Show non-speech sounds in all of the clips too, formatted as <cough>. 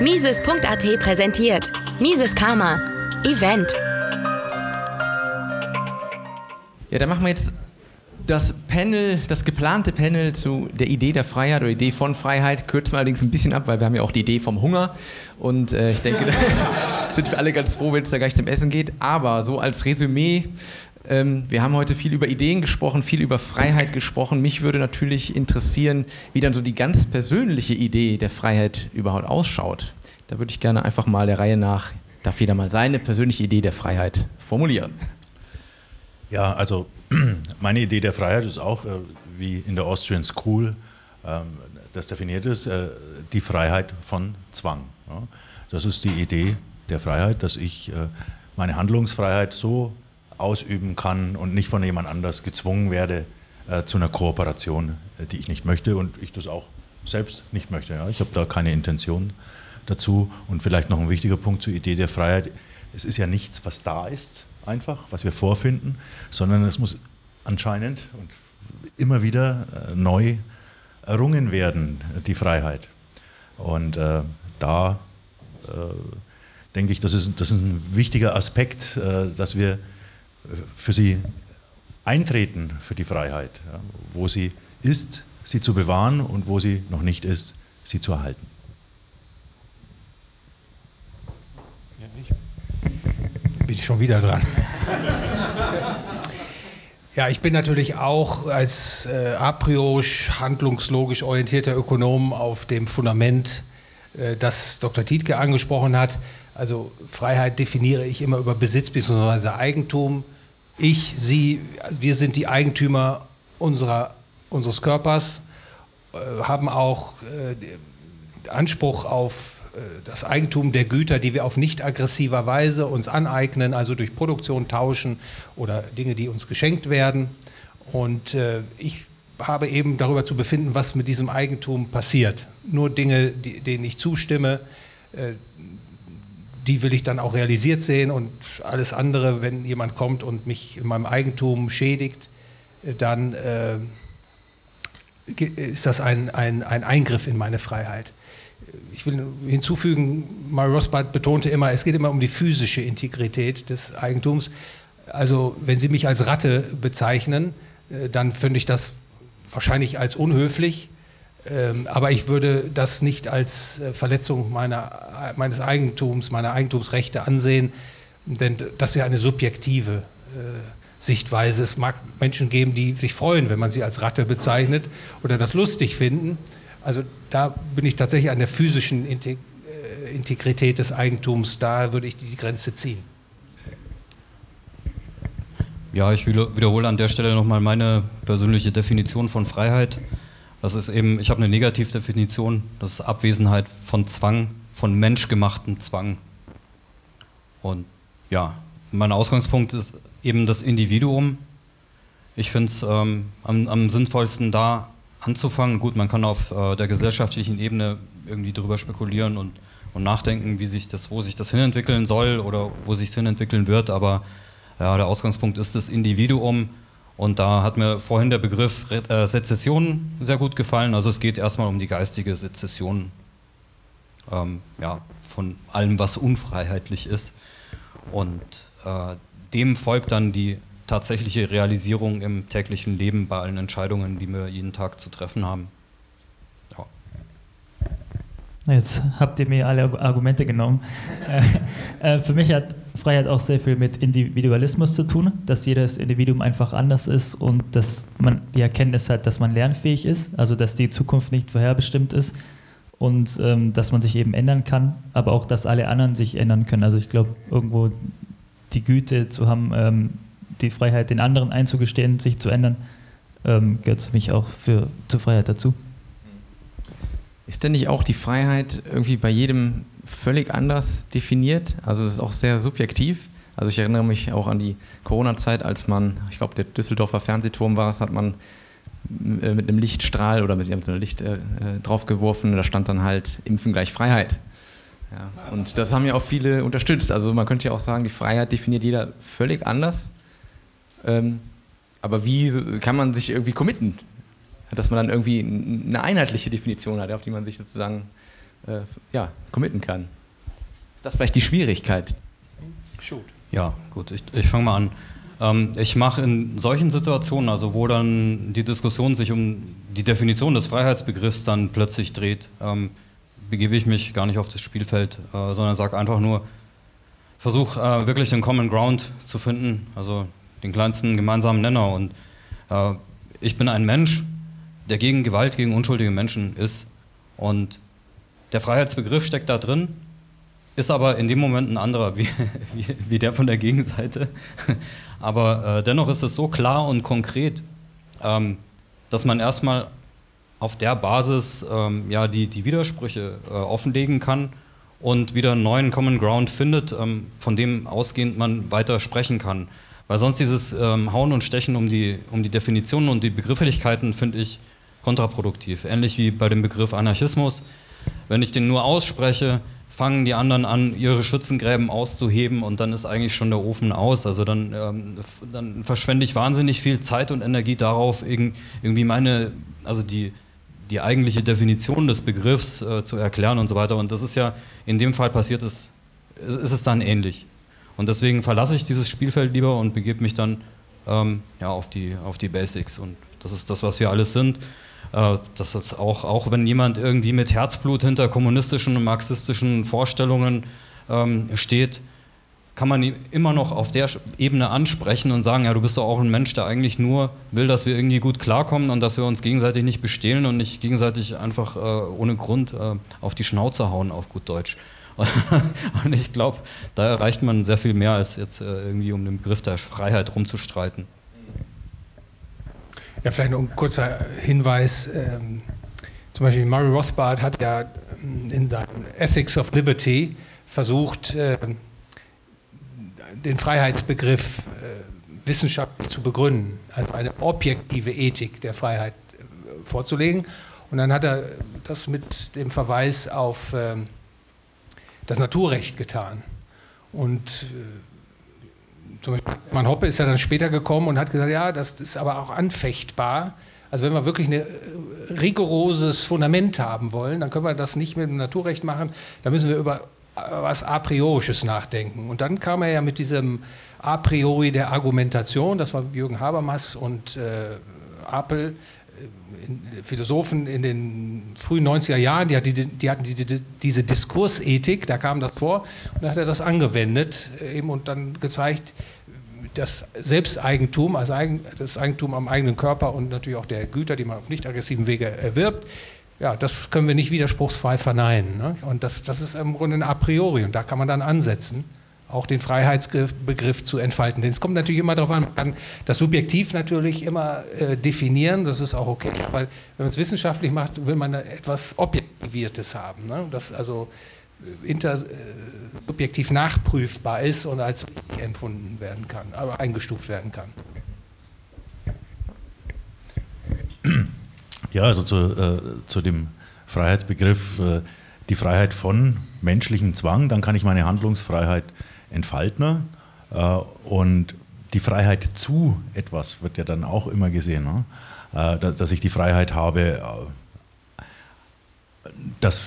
Mises.at präsentiert Mises Karma. Event. Ja, dann machen wir jetzt das Panel, das geplante Panel zu der Idee der Freiheit oder Idee von Freiheit kürzen wir allerdings ein bisschen ab, weil wir haben ja auch die Idee vom Hunger und äh, ich denke, <laughs> da sind wir alle ganz froh, wenn es da gleich zum Essen geht. Aber so als Resümee, wir haben heute viel über Ideen gesprochen, viel über Freiheit gesprochen. Mich würde natürlich interessieren, wie dann so die ganz persönliche Idee der Freiheit überhaupt ausschaut. Da würde ich gerne einfach mal der Reihe nach, darf jeder mal seine persönliche Idee der Freiheit formulieren. Ja, also <clears throat> meine Idee der Freiheit ist auch, äh, wie in der Austrian School ähm, das definiert ist, äh, die Freiheit von Zwang. Das ist die Idee der Freiheit, dass ich äh, meine Handlungsfreiheit so ausüben kann und nicht von jemand anders gezwungen werde zu einer Kooperation, die ich nicht möchte und ich das auch selbst nicht möchte. Ich habe da keine Intention dazu. Und vielleicht noch ein wichtiger Punkt zur Idee der Freiheit. Es ist ja nichts, was da ist, einfach, was wir vorfinden, sondern es muss anscheinend und immer wieder äh, neu errungen werden, die Freiheit. Und äh, da äh, denke ich, das ist, das ist ein wichtiger Aspekt, äh, dass wir für sie eintreten, für die Freiheit. Ja, wo sie ist, sie zu bewahren und wo sie noch nicht ist, sie zu erhalten. bin ich schon wieder dran. <laughs> Ja, ich bin natürlich auch als äh, a priori handlungslogisch orientierter Ökonom auf dem Fundament, äh, das Dr. Tietke angesprochen hat. Also Freiheit definiere ich immer über Besitz bzw. Eigentum. Ich, Sie, wir sind die Eigentümer unserer, unseres Körpers, äh, haben auch äh, Anspruch auf äh, das Eigentum der Güter, die wir auf nicht aggressiver Weise uns aneignen, also durch Produktion tauschen oder Dinge, die uns geschenkt werden. Und äh, ich habe eben darüber zu befinden, was mit diesem Eigentum passiert. Nur Dinge, die, denen ich zustimme, äh, die will ich dann auch realisiert sehen und alles andere, wenn jemand kommt und mich in meinem Eigentum schädigt, äh, dann äh, ist das ein, ein, ein Eingriff in meine Freiheit ich will hinzufügen, Mario Rothbard betonte immer, es geht immer um die physische Integrität des Eigentums. Also wenn Sie mich als Ratte bezeichnen, dann finde ich das wahrscheinlich als unhöflich, ähm, aber ich würde das nicht als äh, Verletzung meiner, meines Eigentums, meiner Eigentumsrechte ansehen, denn das ist ja eine subjektive äh, Sichtweise. Es mag Menschen geben, die sich freuen, wenn man sie als Ratte bezeichnet oder das lustig finden. Also da bin ich tatsächlich an der physischen äh, Integrität des Eigentums, da würde ich die Grenze ziehen. Ja, ich wiederhole an der Stelle nochmal meine persönliche Definition von Freiheit. Das ist eben, ich habe eine Negativdefinition, das ist Abwesenheit von Zwang, von menschgemachten Zwang. Und ja, mein Ausgangspunkt ist eben das Individuum. Ich finde es ähm, am, am sinnvollsten da anzufangen. Gut, man kann auf äh, der gesellschaftlichen Ebene irgendwie drüber spekulieren und, und nachdenken, wie sich das, wo sich das hinentwickeln soll oder wo sich es hinentwickeln wird, aber ja, der Ausgangspunkt ist das Individuum. Und da hat mir vorhin der Begriff äh, Sezession sehr gut gefallen. Also es geht erstmal um die geistige Sezession ähm, ja, von allem, was unfreiheitlich ist. Und äh, dem folgt dann die tatsächliche Realisierung im täglichen Leben bei allen Entscheidungen, die wir jeden Tag zu treffen haben. Jetzt habt ihr mir alle Argumente genommen. Äh, äh, für mich hat Freiheit auch sehr viel mit Individualismus zu tun, dass jedes Individuum einfach anders ist und dass man die Erkenntnis hat, dass man lernfähig ist, also dass die Zukunft nicht vorherbestimmt ist und ähm, dass man sich eben ändern kann, aber auch, dass alle anderen sich ändern können. Also ich glaube, irgendwo die Güte zu haben, ähm, die Freiheit den anderen einzugestehen, sich zu ändern, ähm, gehört für mich auch für, zur Freiheit dazu. Ist denn nicht auch die Freiheit irgendwie bei jedem völlig anders definiert? Also es ist auch sehr subjektiv. Also ich erinnere mich auch an die Corona-Zeit, als man, ich glaube, der Düsseldorfer Fernsehturm war es, hat man äh, mit einem Lichtstrahl oder mit einem Licht äh, äh, draufgeworfen. Da stand dann halt Impfen gleich Freiheit. Ja, und das haben ja auch viele unterstützt. Also man könnte ja auch sagen, die Freiheit definiert jeder völlig anders. Ähm, aber wie kann man sich irgendwie committen? Dass man dann irgendwie eine einheitliche Definition hat, auf die man sich sozusagen äh, ja, committen kann. Ist das vielleicht die Schwierigkeit? Shoot. Ja, gut, ich, ich fange mal an. Ähm, ich mache in solchen Situationen, also wo dann die Diskussion sich um die Definition des Freiheitsbegriffs dann plötzlich dreht, ähm, begebe ich mich gar nicht auf das Spielfeld, äh, sondern sage einfach nur, versuche äh, wirklich den Common Ground zu finden, also den kleinsten gemeinsamen Nenner. Und äh, ich bin ein Mensch, der gegen Gewalt gegen unschuldige Menschen ist. Und der Freiheitsbegriff steckt da drin, ist aber in dem Moment ein anderer wie, <laughs> wie, wie der von der Gegenseite. <laughs> Aber äh, dennoch ist es so klar und konkret, ähm, dass man erstmal auf der Basis ähm, ja, die, die Widersprüche äh, offenlegen kann und wieder einen neuen Common Ground findet, ähm, von dem ausgehend man weiter sprechen kann. Weil sonst dieses ähm, Hauen und Stechen um die, um die Definitionen und die Begrifflichkeiten finde ich kontraproduktiv. Ähnlich wie bei dem Begriff Anarchismus. Wenn ich den nur ausspreche, fangen die anderen an, ihre Schützengräben auszuheben und dann ist eigentlich schon der Ofen aus. Also dann, ähm, dann verschwende ich wahnsinnig viel Zeit und Energie darauf, irgendwie meine, also die, die eigentliche Definition des Begriffs äh, zu erklären und so weiter. Und das ist ja in dem Fall passiert, ist, ist es dann ähnlich. Und deswegen verlasse ich dieses Spielfeld lieber und begebe mich dann ähm, ja, auf, die, auf die Basics. Und das ist das, was wir alles sind. Äh, dass das auch, auch wenn jemand irgendwie mit Herzblut hinter kommunistischen und marxistischen Vorstellungen ähm, steht, kann man ihn immer noch auf der Ebene ansprechen und sagen, ja, du bist doch auch ein Mensch, der eigentlich nur will, dass wir irgendwie gut klarkommen und dass wir uns gegenseitig nicht bestehlen und nicht gegenseitig einfach äh, ohne Grund äh, auf die Schnauze hauen, auf gut Deutsch. <laughs> und ich glaube, da erreicht man sehr viel mehr, als jetzt äh, irgendwie um den Begriff der Freiheit rumzustreiten. Ja, vielleicht noch ein kurzer Hinweis. Ähm, zum Beispiel Murray Rothbard hat ja ähm, in seinem Ethics of Liberty versucht, äh, den Freiheitsbegriff äh, wissenschaftlich zu begründen, also eine objektive Ethik der Freiheit äh, vorzulegen. Und dann hat er das mit dem Verweis auf äh, das Naturrecht getan. Und äh, zum Beispiel Mann Hoppe ist ja dann später gekommen und hat gesagt, ja, das ist aber auch anfechtbar. Also wenn wir wirklich ein äh, rigoroses Fundament haben wollen, dann können wir das nicht mit dem Naturrecht machen, da müssen wir über äh, was A priorisches nachdenken. Und dann kam er ja mit diesem A priori der Argumentation, das war Jürgen Habermas und äh, Apel, Philosophen in den frühen 90er Jahren, die, die, die hatten die, diese Diskursethik, da kam das vor und da hat er das angewendet äh, eben und dann gezeigt, das Selbsteigentum, also das Eigentum am eigenen Körper und natürlich auch der Güter, die man auf nicht aggressiven Wege erwirbt, ja, das können wir nicht widerspruchsfrei verneinen. Ne? Und das, das ist im Grunde ein A priori und da kann man dann ansetzen auch den Freiheitsbegriff zu entfalten. Denn es kommt natürlich immer darauf an, man kann das subjektiv natürlich immer äh, definieren, das ist auch okay, weil wenn man es wissenschaftlich macht, will man etwas Objektiviertes haben, ne? das also äh, inter, äh, nachprüfbar ist und als empfunden werden kann, aber eingestuft werden kann. Ja, also zu, äh, zu dem Freiheitsbegriff, äh, die Freiheit von menschlichem Zwang, dann kann ich meine Handlungsfreiheit entfalten. Äh, und die Freiheit zu etwas wird ja dann auch immer gesehen, ne? Äh, dass ich die Freiheit habe, äh, dass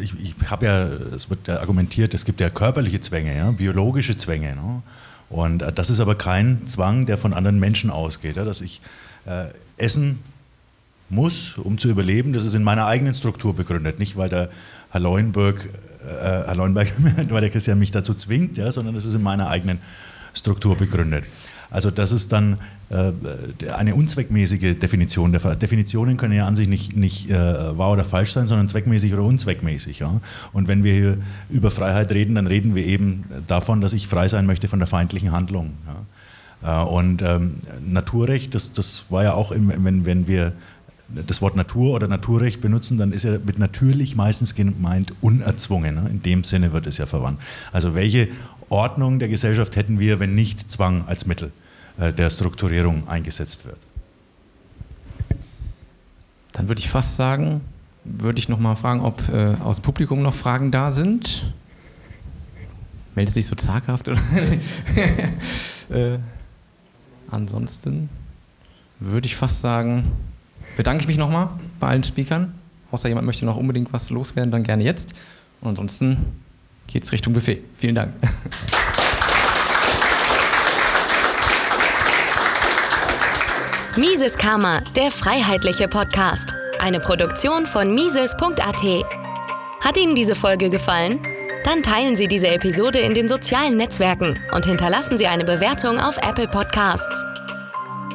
ich, ich habe ja, es wird ja argumentiert, es gibt ja körperliche Zwänge, ja, biologische Zwänge. Ne? Und das ist aber kein Zwang, der von anderen Menschen ausgeht, ja, dass ich äh, essen muss, um zu überleben. Das ist in meiner eigenen Struktur begründet, nicht weil der Herr Leuenberg äh, Herr Leuenberg, <laughs> weil der Christian mich dazu zwingt, ja, sondern das ist in meiner eigenen Struktur begründet. Also das ist dann äh, eine unzweckmäßige Definition. Der Definitionen können ja an sich nicht, nicht äh, wahr oder falsch sein, sondern zweckmäßig oder unzweckmäßig. Ja? Und wenn wir hier über Freiheit reden, dann reden wir eben davon, dass ich frei sein möchte von der feindlichen Handlung. Ja? Äh, und ähm, Naturrecht, das, das war ja auch, im, wenn, wenn wir das Wort Natur oder Naturrecht benutzen, dann ist ja mit natürlich meistens gemeint unerzwungen. Ne? In dem Sinne wird es ja verwandt. Also welche Ordnung der Gesellschaft hätten wir, wenn nicht Zwang als Mittel äh, der Strukturierung eingesetzt wird? Dann würde ich fast sagen, würde ich noch mal fragen, ob äh, aus dem Publikum noch Fragen da sind. Meldet sich so zaghaft oder? <laughs> äh, ansonsten würde ich fast sagen, bedanke ich mich nochmal bei allen Speakern Außer jemand möchte noch unbedingt was loswerden, dann gerne jetzt. Und ansonsten geht es Richtung Buffet. Vielen Dank. Mises Karma, der freiheitliche Podcast. Eine Produktion von Mises.at. Hat Ihnen diese Folge gefallen? Dann teilen Sie diese Episode in den sozialen Netzwerken und hinterlassen Sie eine Bewertung auf Apple Podcasts.